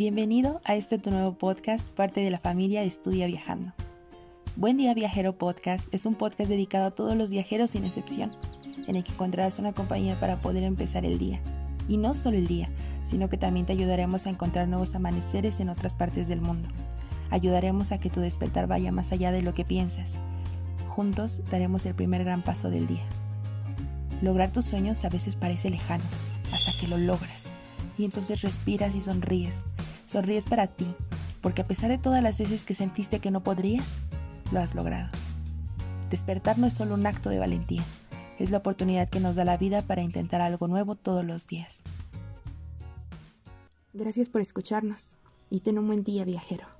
Bienvenido a este tu nuevo podcast, parte de la familia Estudia Viajando. Buen Día Viajero Podcast es un podcast dedicado a todos los viajeros sin excepción, en el que encontrarás una compañía para poder empezar el día. Y no solo el día, sino que también te ayudaremos a encontrar nuevos amaneceres en otras partes del mundo. Ayudaremos a que tu despertar vaya más allá de lo que piensas. Juntos daremos el primer gran paso del día. Lograr tus sueños a veces parece lejano, hasta que lo logras. Y entonces respiras y sonríes, Sonríes para ti, porque a pesar de todas las veces que sentiste que no podrías, lo has logrado. Despertar no es solo un acto de valentía, es la oportunidad que nos da la vida para intentar algo nuevo todos los días. Gracias por escucharnos y ten un buen día viajero.